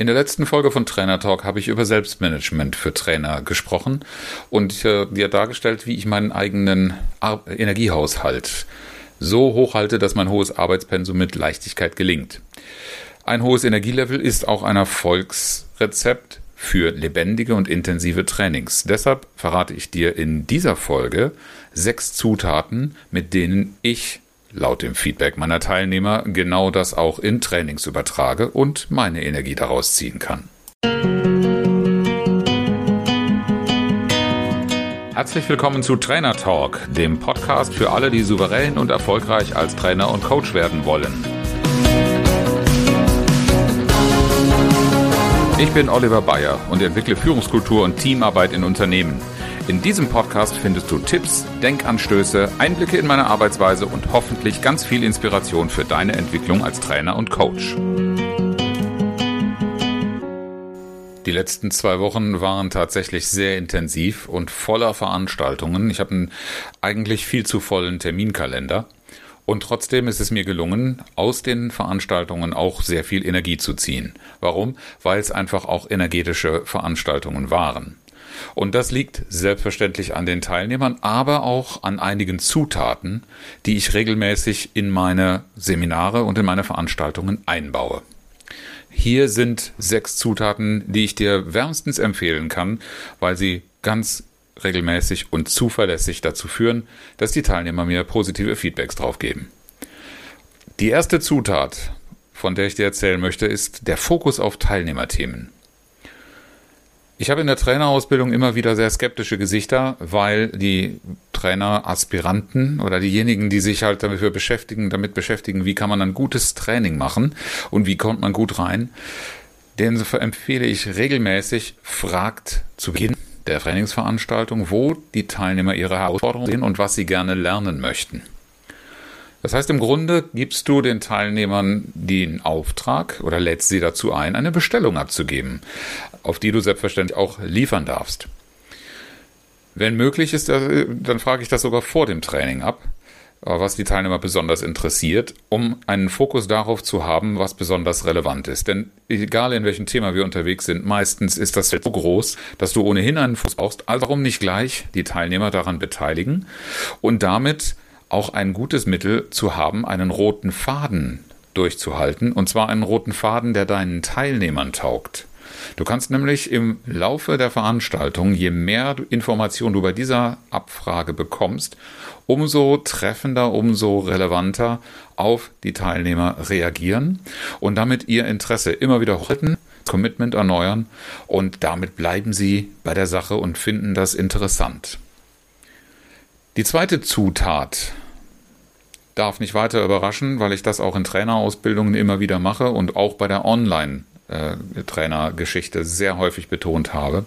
In der letzten Folge von Trainer Talk habe ich über Selbstmanagement für Trainer gesprochen und äh, dir dargestellt, wie ich meinen eigenen Ar Energiehaushalt so hoch halte, dass mein hohes Arbeitspensum mit Leichtigkeit gelingt. Ein hohes Energielevel ist auch ein Erfolgsrezept für lebendige und intensive Trainings. Deshalb verrate ich dir in dieser Folge sechs Zutaten, mit denen ich laut dem Feedback meiner Teilnehmer genau das auch in Trainings übertrage und meine Energie daraus ziehen kann. Herzlich willkommen zu Trainer Talk, dem Podcast für alle, die souverän und erfolgreich als Trainer und Coach werden wollen. Ich bin Oliver Bayer und entwickle Führungskultur und Teamarbeit in Unternehmen. In diesem Podcast findest du Tipps, Denkanstöße, Einblicke in meine Arbeitsweise und hoffentlich ganz viel Inspiration für deine Entwicklung als Trainer und Coach. Die letzten zwei Wochen waren tatsächlich sehr intensiv und voller Veranstaltungen. Ich habe einen eigentlich viel zu vollen Terminkalender. Und trotzdem ist es mir gelungen, aus den Veranstaltungen auch sehr viel Energie zu ziehen. Warum? Weil es einfach auch energetische Veranstaltungen waren. Und das liegt selbstverständlich an den Teilnehmern, aber auch an einigen Zutaten, die ich regelmäßig in meine Seminare und in meine Veranstaltungen einbaue. Hier sind sechs Zutaten, die ich dir wärmstens empfehlen kann, weil sie ganz regelmäßig und zuverlässig dazu führen, dass die Teilnehmer mir positive Feedbacks drauf geben. Die erste Zutat, von der ich dir erzählen möchte, ist der Fokus auf Teilnehmerthemen. Ich habe in der Trainerausbildung immer wieder sehr skeptische Gesichter, weil die Traineraspiranten oder diejenigen, die sich halt dafür beschäftigen, damit beschäftigen, wie kann man ein gutes Training machen und wie kommt man gut rein, denen empfehle ich regelmäßig, fragt zu Beginn der Trainingsveranstaltung, wo die Teilnehmer ihre Herausforderungen sehen und was sie gerne lernen möchten. Das heißt, im Grunde gibst du den Teilnehmern den Auftrag oder lädst sie dazu ein, eine Bestellung abzugeben, auf die du selbstverständlich auch liefern darfst. Wenn möglich ist, äh, dann frage ich das sogar vor dem Training ab, äh, was die Teilnehmer besonders interessiert, um einen Fokus darauf zu haben, was besonders relevant ist. Denn egal in welchem Thema wir unterwegs sind, meistens ist das so groß, dass du ohnehin einen Fokus brauchst. Also warum nicht gleich die Teilnehmer daran beteiligen und damit auch ein gutes Mittel zu haben, einen roten Faden durchzuhalten, und zwar einen roten Faden, der deinen Teilnehmern taugt. Du kannst nämlich im Laufe der Veranstaltung, je mehr Informationen du bei dieser Abfrage bekommst, umso treffender, umso relevanter auf die Teilnehmer reagieren und damit ihr Interesse immer wieder halten, Commitment erneuern und damit bleiben sie bei der Sache und finden das interessant. Die zweite Zutat darf nicht weiter überraschen, weil ich das auch in Trainerausbildungen immer wieder mache und auch bei der Online-Trainergeschichte sehr häufig betont habe.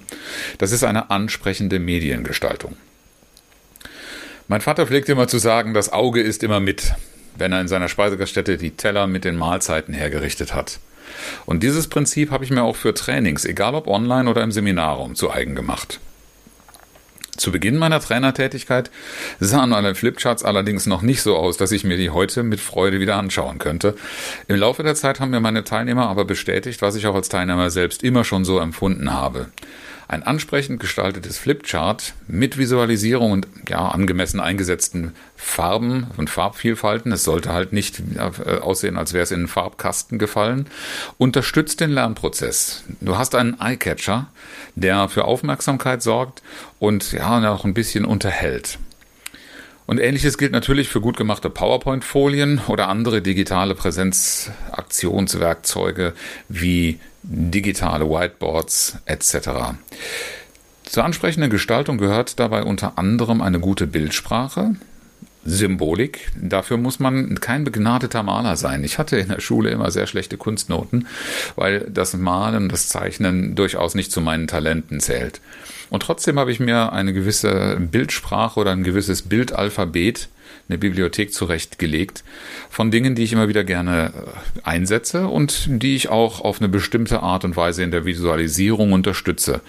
Das ist eine ansprechende Mediengestaltung. Mein Vater pflegt immer zu sagen, das Auge ist immer mit, wenn er in seiner Speisegaststätte die Teller mit den Mahlzeiten hergerichtet hat. Und dieses Prinzip habe ich mir auch für Trainings, egal ob online oder im Seminarraum, zu eigen gemacht. Zu Beginn meiner Trainertätigkeit sahen meine Flipcharts allerdings noch nicht so aus, dass ich mir die heute mit Freude wieder anschauen könnte. Im Laufe der Zeit haben mir meine Teilnehmer aber bestätigt, was ich auch als Teilnehmer selbst immer schon so empfunden habe. Ein ansprechend gestaltetes Flipchart mit Visualisierung und ja, angemessen eingesetzten Farben und Farbvielfalten, es sollte halt nicht äh, aussehen, als wäre es in einen Farbkasten gefallen, unterstützt den Lernprozess. Du hast einen Eyecatcher, der für Aufmerksamkeit sorgt und ja, auch ein bisschen unterhält. Und ähnliches gilt natürlich für gut gemachte PowerPoint-Folien oder andere digitale Präsenzaktionswerkzeuge wie digitale Whiteboards etc. Zur ansprechenden Gestaltung gehört dabei unter anderem eine gute Bildsprache, Symbolik. Dafür muss man kein begnadeter Maler sein. Ich hatte in der Schule immer sehr schlechte Kunstnoten, weil das Malen, das Zeichnen durchaus nicht zu meinen Talenten zählt. Und trotzdem habe ich mir eine gewisse Bildsprache oder ein gewisses Bildalphabet eine Bibliothek zurechtgelegt von Dingen, die ich immer wieder gerne äh, einsetze und die ich auch auf eine bestimmte Art und Weise in der Visualisierung unterstütze,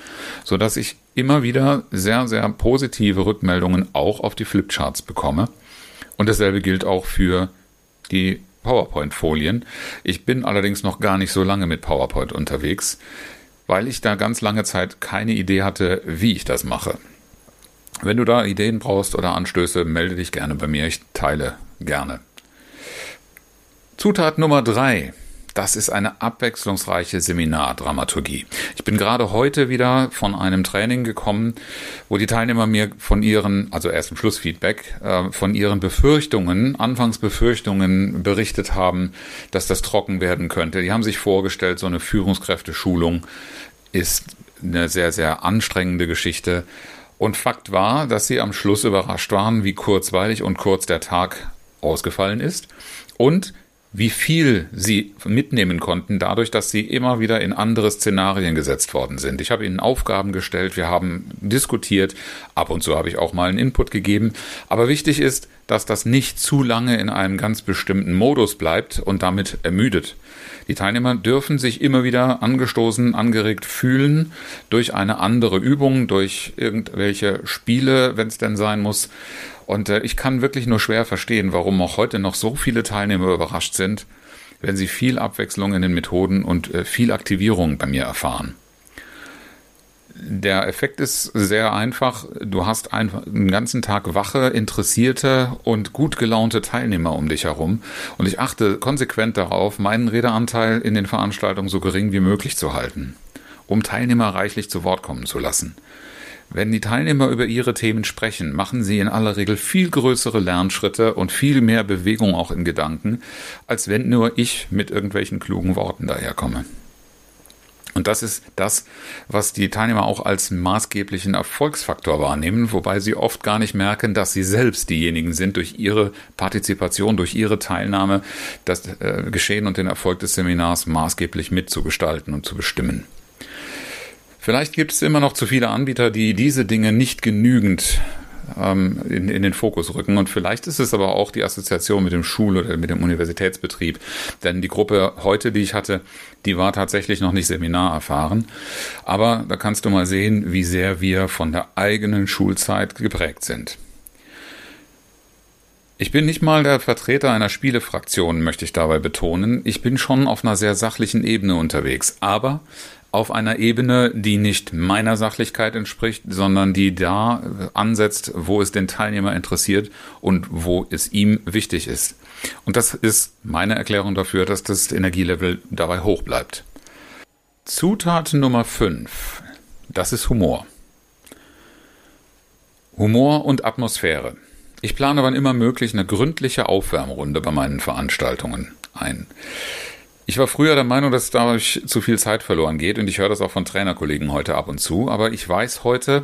so dass ich immer wieder sehr, sehr positive Rückmeldungen auch auf die Flipcharts bekomme. Und dasselbe gilt auch für die PowerPoint-Folien. Ich bin allerdings noch gar nicht so lange mit PowerPoint unterwegs, weil ich da ganz lange Zeit keine Idee hatte, wie ich das mache. Wenn du da Ideen brauchst oder Anstöße, melde dich gerne bei mir. Ich teile gerne. Zutat Nummer drei. Das ist eine abwechslungsreiche Seminardramaturgie. Ich bin gerade heute wieder von einem Training gekommen, wo die Teilnehmer mir von ihren, also erst im Schlussfeedback, äh, von ihren Befürchtungen, Anfangsbefürchtungen berichtet haben, dass das trocken werden könnte. Die haben sich vorgestellt, so eine Führungskräfteschulung ist eine sehr, sehr anstrengende Geschichte. Und Fakt war, dass sie am Schluss überrascht waren, wie kurzweilig und kurz der Tag ausgefallen ist. Und wie viel sie mitnehmen konnten, dadurch, dass sie immer wieder in andere Szenarien gesetzt worden sind. Ich habe ihnen Aufgaben gestellt, wir haben diskutiert, ab und zu habe ich auch mal einen Input gegeben. Aber wichtig ist, dass das nicht zu lange in einem ganz bestimmten Modus bleibt und damit ermüdet. Die Teilnehmer dürfen sich immer wieder angestoßen, angeregt fühlen durch eine andere Übung, durch irgendwelche Spiele, wenn es denn sein muss. Und äh, ich kann wirklich nur schwer verstehen, warum auch heute noch so viele Teilnehmer überrascht sind, wenn sie viel Abwechslung in den Methoden und äh, viel Aktivierung bei mir erfahren. Der Effekt ist sehr einfach. Du hast einfach einen ganzen Tag wache, interessierte und gut gelaunte Teilnehmer um dich herum. Und ich achte konsequent darauf, meinen Redeanteil in den Veranstaltungen so gering wie möglich zu halten, um Teilnehmer reichlich zu Wort kommen zu lassen. Wenn die Teilnehmer über ihre Themen sprechen, machen sie in aller Regel viel größere Lernschritte und viel mehr Bewegung auch in Gedanken, als wenn nur ich mit irgendwelchen klugen Worten daherkomme. Und das ist das, was die Teilnehmer auch als maßgeblichen Erfolgsfaktor wahrnehmen, wobei sie oft gar nicht merken, dass sie selbst diejenigen sind, durch ihre Partizipation, durch ihre Teilnahme das äh, Geschehen und den Erfolg des Seminars maßgeblich mitzugestalten und zu bestimmen. Vielleicht gibt es immer noch zu viele Anbieter, die diese Dinge nicht genügend ähm, in, in den Fokus rücken. Und vielleicht ist es aber auch die Assoziation mit dem Schul- oder mit dem Universitätsbetrieb. Denn die Gruppe heute, die ich hatte, die war tatsächlich noch nicht seminarerfahren. Aber da kannst du mal sehen, wie sehr wir von der eigenen Schulzeit geprägt sind. Ich bin nicht mal der Vertreter einer Spielefraktion, möchte ich dabei betonen. Ich bin schon auf einer sehr sachlichen Ebene unterwegs. Aber auf einer Ebene, die nicht meiner Sachlichkeit entspricht, sondern die da ansetzt, wo es den Teilnehmer interessiert und wo es ihm wichtig ist. Und das ist meine Erklärung dafür, dass das Energielevel dabei hoch bleibt. Zutat Nummer 5. Das ist Humor. Humor und Atmosphäre. Ich plane wann immer möglich eine gründliche Aufwärmrunde bei meinen Veranstaltungen ein. Ich war früher der Meinung, dass dadurch zu viel Zeit verloren geht und ich höre das auch von Trainerkollegen heute ab und zu, aber ich weiß heute,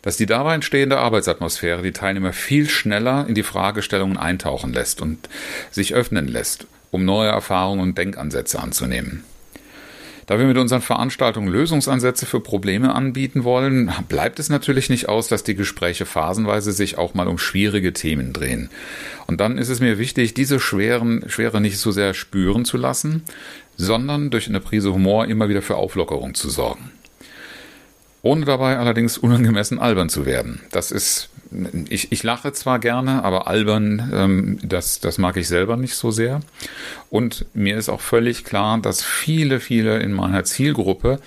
dass die dabei entstehende Arbeitsatmosphäre die Teilnehmer viel schneller in die Fragestellungen eintauchen lässt und sich öffnen lässt, um neue Erfahrungen und Denkansätze anzunehmen. Da wir mit unseren Veranstaltungen Lösungsansätze für Probleme anbieten wollen, bleibt es natürlich nicht aus, dass die Gespräche phasenweise sich auch mal um schwierige Themen drehen. Und dann ist es mir wichtig, diese schweren, Schwere nicht so sehr spüren zu lassen, sondern durch eine Prise Humor immer wieder für Auflockerung zu sorgen ohne dabei allerdings unangemessen albern zu werden. Das ist, ich, ich lache zwar gerne, aber albern, ähm, das, das mag ich selber nicht so sehr. Und mir ist auch völlig klar, dass viele, viele in meiner Zielgruppe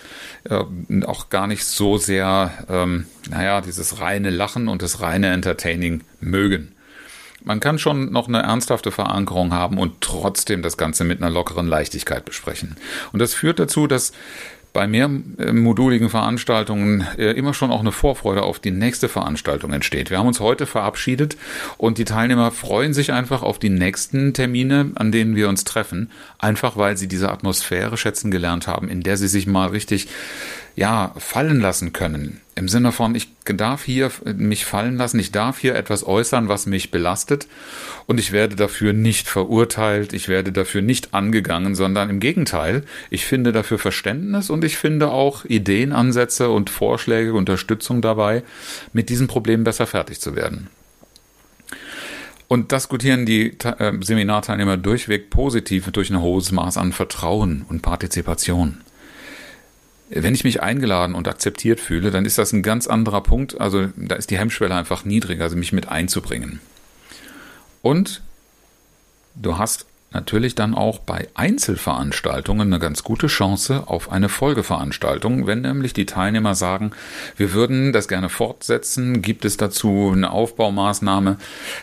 äh, auch gar nicht so sehr, ähm, naja, dieses reine Lachen und das reine Entertaining mögen. Man kann schon noch eine ernsthafte Verankerung haben und trotzdem das Ganze mit einer lockeren Leichtigkeit besprechen. Und das führt dazu, dass bei mehrmoduligen Veranstaltungen äh, immer schon auch eine Vorfreude auf die nächste Veranstaltung entsteht. Wir haben uns heute verabschiedet und die Teilnehmer freuen sich einfach auf die nächsten Termine, an denen wir uns treffen, einfach weil sie diese Atmosphäre schätzen gelernt haben, in der sie sich mal richtig ja, fallen lassen können. Im Sinne von, ich darf hier mich fallen lassen, ich darf hier etwas äußern, was mich belastet und ich werde dafür nicht verurteilt, ich werde dafür nicht angegangen, sondern im Gegenteil, ich finde dafür Verständnis und ich finde auch Ideenansätze und Vorschläge, Unterstützung dabei, mit diesem Problem besser fertig zu werden. Und das gutieren die äh, Seminarteilnehmer durchweg positiv durch ein hohes Maß an Vertrauen und Partizipation. Wenn ich mich eingeladen und akzeptiert fühle, dann ist das ein ganz anderer Punkt. Also da ist die Hemmschwelle einfach niedriger, also mich mit einzubringen. Und du hast natürlich dann auch bei Einzelveranstaltungen eine ganz gute Chance auf eine Folgeveranstaltung, wenn nämlich die Teilnehmer sagen, wir würden das gerne fortsetzen, gibt es dazu eine Aufbaumaßnahme.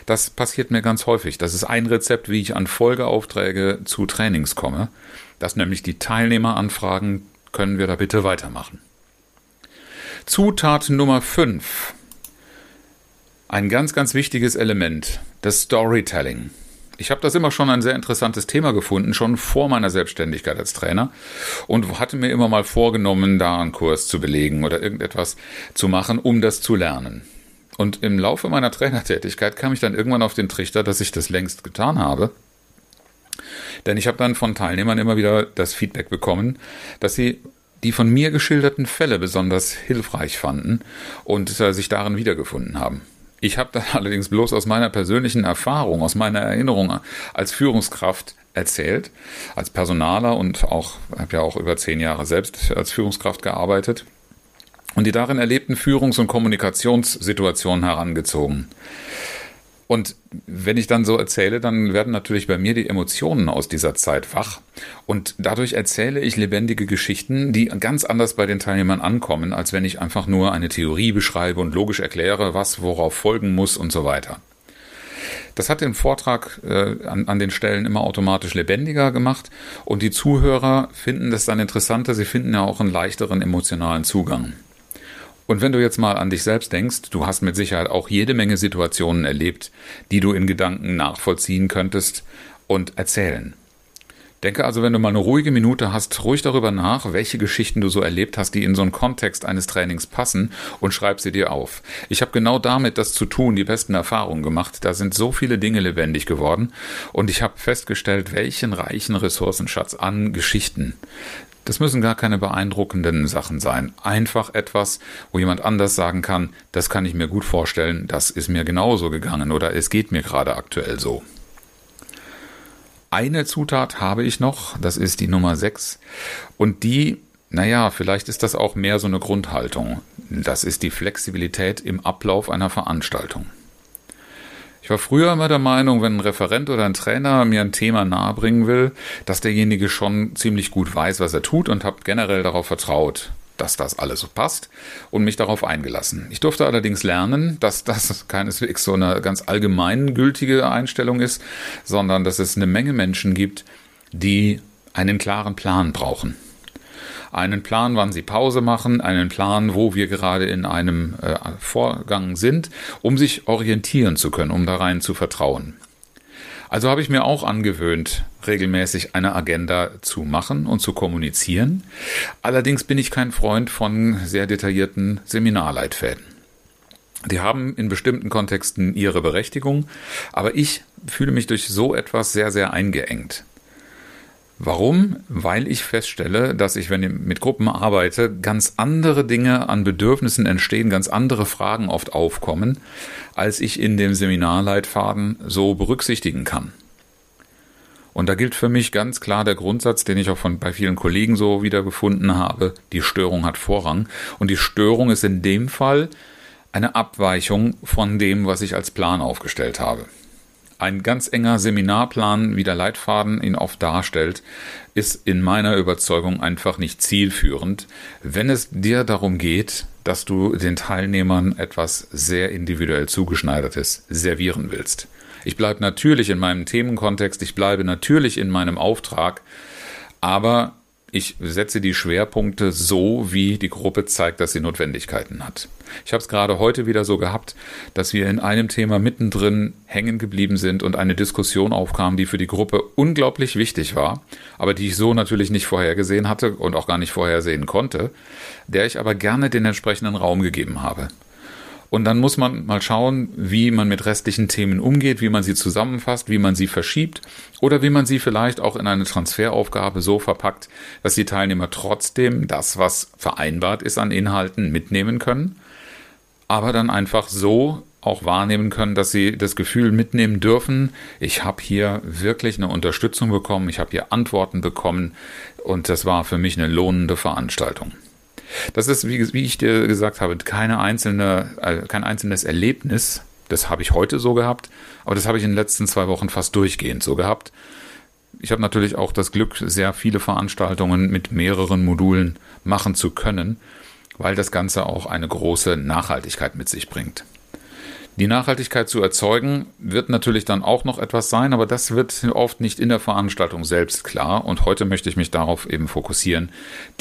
Das passiert mir ganz häufig. Das ist ein Rezept, wie ich an Folgeaufträge zu Trainings komme, dass nämlich die Teilnehmer anfragen, können wir da bitte weitermachen. Zutat Nummer 5. Ein ganz, ganz wichtiges Element, das Storytelling. Ich habe das immer schon ein sehr interessantes Thema gefunden, schon vor meiner Selbstständigkeit als Trainer und hatte mir immer mal vorgenommen, da einen Kurs zu belegen oder irgendetwas zu machen, um das zu lernen. Und im Laufe meiner Trainertätigkeit kam ich dann irgendwann auf den Trichter, dass ich das längst getan habe. Denn ich habe dann von Teilnehmern immer wieder das Feedback bekommen, dass sie die von mir geschilderten Fälle besonders hilfreich fanden und äh, sich darin wiedergefunden haben. Ich habe das allerdings bloß aus meiner persönlichen Erfahrung, aus meiner Erinnerung als Führungskraft erzählt, als Personaler und auch habe ja auch über zehn Jahre selbst als Führungskraft gearbeitet und die darin erlebten Führungs- und Kommunikationssituationen herangezogen. Und wenn ich dann so erzähle, dann werden natürlich bei mir die Emotionen aus dieser Zeit wach. Und dadurch erzähle ich lebendige Geschichten, die ganz anders bei den Teilnehmern ankommen, als wenn ich einfach nur eine Theorie beschreibe und logisch erkläre, was worauf folgen muss und so weiter. Das hat den Vortrag äh, an, an den Stellen immer automatisch lebendiger gemacht und die Zuhörer finden das dann interessanter, sie finden ja auch einen leichteren emotionalen Zugang. Und wenn du jetzt mal an dich selbst denkst, du hast mit Sicherheit auch jede Menge Situationen erlebt, die du in Gedanken nachvollziehen könntest und erzählen. Denke also, wenn du mal eine ruhige Minute hast, ruhig darüber nach, welche Geschichten du so erlebt hast, die in so einen Kontext eines Trainings passen und schreib sie dir auf. Ich habe genau damit das zu tun, die besten Erfahrungen gemacht. Da sind so viele Dinge lebendig geworden und ich habe festgestellt, welchen reichen Ressourcenschatz an Geschichten das müssen gar keine beeindruckenden Sachen sein. Einfach etwas, wo jemand anders sagen kann, das kann ich mir gut vorstellen, das ist mir genauso gegangen oder es geht mir gerade aktuell so. Eine Zutat habe ich noch, das ist die Nummer 6. Und die, naja, vielleicht ist das auch mehr so eine Grundhaltung. Das ist die Flexibilität im Ablauf einer Veranstaltung. Ich war früher immer der Meinung, wenn ein Referent oder ein Trainer mir ein Thema nahebringen will, dass derjenige schon ziemlich gut weiß, was er tut und habe generell darauf vertraut, dass das alles so passt und mich darauf eingelassen. Ich durfte allerdings lernen, dass das keineswegs so eine ganz allgemeingültige Einstellung ist, sondern dass es eine Menge Menschen gibt, die einen klaren Plan brauchen einen Plan, wann sie Pause machen, einen Plan, wo wir gerade in einem äh, Vorgang sind, um sich orientieren zu können, um da rein zu vertrauen. Also habe ich mir auch angewöhnt, regelmäßig eine Agenda zu machen und zu kommunizieren. Allerdings bin ich kein Freund von sehr detaillierten Seminarleitfäden. Die haben in bestimmten Kontexten ihre Berechtigung, aber ich fühle mich durch so etwas sehr, sehr eingeengt. Warum? Weil ich feststelle, dass ich, wenn ich mit Gruppen arbeite, ganz andere Dinge an Bedürfnissen entstehen, ganz andere Fragen oft aufkommen, als ich in dem Seminarleitfaden so berücksichtigen kann. Und da gilt für mich ganz klar der Grundsatz, den ich auch von, bei vielen Kollegen so wiedergefunden habe, die Störung hat Vorrang. Und die Störung ist in dem Fall eine Abweichung von dem, was ich als Plan aufgestellt habe ein ganz enger Seminarplan, wie der Leitfaden ihn oft darstellt, ist in meiner Überzeugung einfach nicht zielführend, wenn es dir darum geht, dass du den Teilnehmern etwas sehr individuell zugeschneidertes servieren willst. Ich bleibe natürlich in meinem Themenkontext, ich bleibe natürlich in meinem Auftrag, aber ich setze die Schwerpunkte so, wie die Gruppe zeigt, dass sie Notwendigkeiten hat. Ich habe es gerade heute wieder so gehabt, dass wir in einem Thema mittendrin hängen geblieben sind und eine Diskussion aufkam, die für die Gruppe unglaublich wichtig war, aber die ich so natürlich nicht vorhergesehen hatte und auch gar nicht vorhersehen konnte, der ich aber gerne den entsprechenden Raum gegeben habe. Und dann muss man mal schauen, wie man mit restlichen Themen umgeht, wie man sie zusammenfasst, wie man sie verschiebt oder wie man sie vielleicht auch in eine Transferaufgabe so verpackt, dass die Teilnehmer trotzdem das, was vereinbart ist an Inhalten, mitnehmen können, aber dann einfach so auch wahrnehmen können, dass sie das Gefühl mitnehmen dürfen, ich habe hier wirklich eine Unterstützung bekommen, ich habe hier Antworten bekommen und das war für mich eine lohnende Veranstaltung. Das ist, wie, wie ich dir gesagt habe, keine einzelne, äh, kein einzelnes Erlebnis. Das habe ich heute so gehabt, aber das habe ich in den letzten zwei Wochen fast durchgehend so gehabt. ich habe natürlich auch das Glück, sehr viele Veranstaltungen mit mehreren Modulen machen zu können, weil das Ganze auch eine große Nachhaltigkeit mit sich bringt. Die Nachhaltigkeit zu erzeugen wird natürlich dann auch noch etwas sein, aber das wird oft nicht in der Veranstaltung selbst klar. Und heute möchte ich mich darauf eben fokussieren,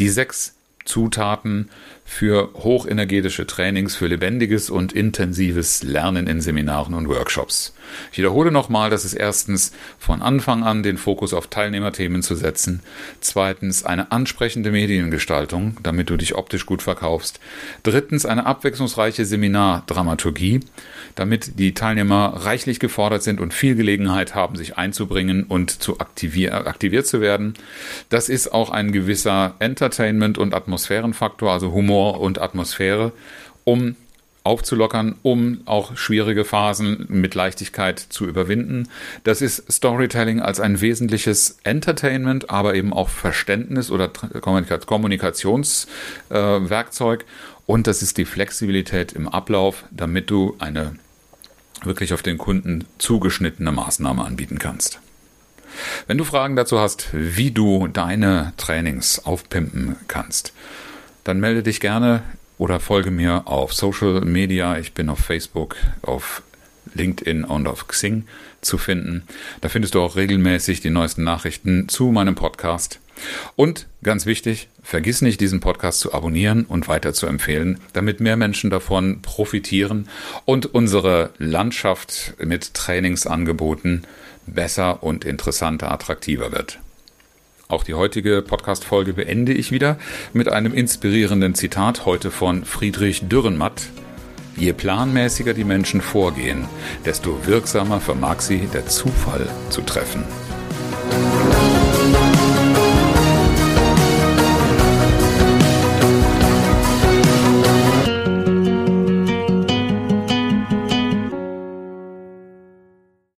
die sechs Zutaten für hochenergetische Trainings, für lebendiges und intensives Lernen in Seminaren und Workshops. Ich wiederhole nochmal, dass es erstens von Anfang an den Fokus auf Teilnehmerthemen zu setzen, zweitens eine ansprechende Mediengestaltung, damit du dich optisch gut verkaufst, drittens eine abwechslungsreiche Seminardramaturgie, damit die Teilnehmer reichlich gefordert sind und viel Gelegenheit haben, sich einzubringen und zu aktivier aktiviert zu werden. Das ist auch ein gewisser Entertainment- und Atmosphärenfaktor, also Humor und Atmosphäre, um aufzulockern, um auch schwierige Phasen mit Leichtigkeit zu überwinden. Das ist Storytelling als ein wesentliches Entertainment, aber eben auch Verständnis oder Kommunikationswerkzeug. Äh, und das ist die Flexibilität im Ablauf, damit du eine wirklich auf den Kunden zugeschnittene Maßnahme anbieten kannst. Wenn du Fragen dazu hast, wie du deine Trainings aufpimpen kannst, dann melde dich gerne oder folge mir auf Social Media. Ich bin auf Facebook, auf LinkedIn und auf Xing zu finden. Da findest du auch regelmäßig die neuesten Nachrichten zu meinem Podcast. Und ganz wichtig, vergiss nicht, diesen Podcast zu abonnieren und weiter zu empfehlen, damit mehr Menschen davon profitieren und unsere Landschaft mit Trainingsangeboten besser und interessanter, attraktiver wird. Auch die heutige Podcast-Folge beende ich wieder mit einem inspirierenden Zitat heute von Friedrich Dürrenmatt. Je planmäßiger die Menschen vorgehen, desto wirksamer vermag sie der Zufall zu treffen.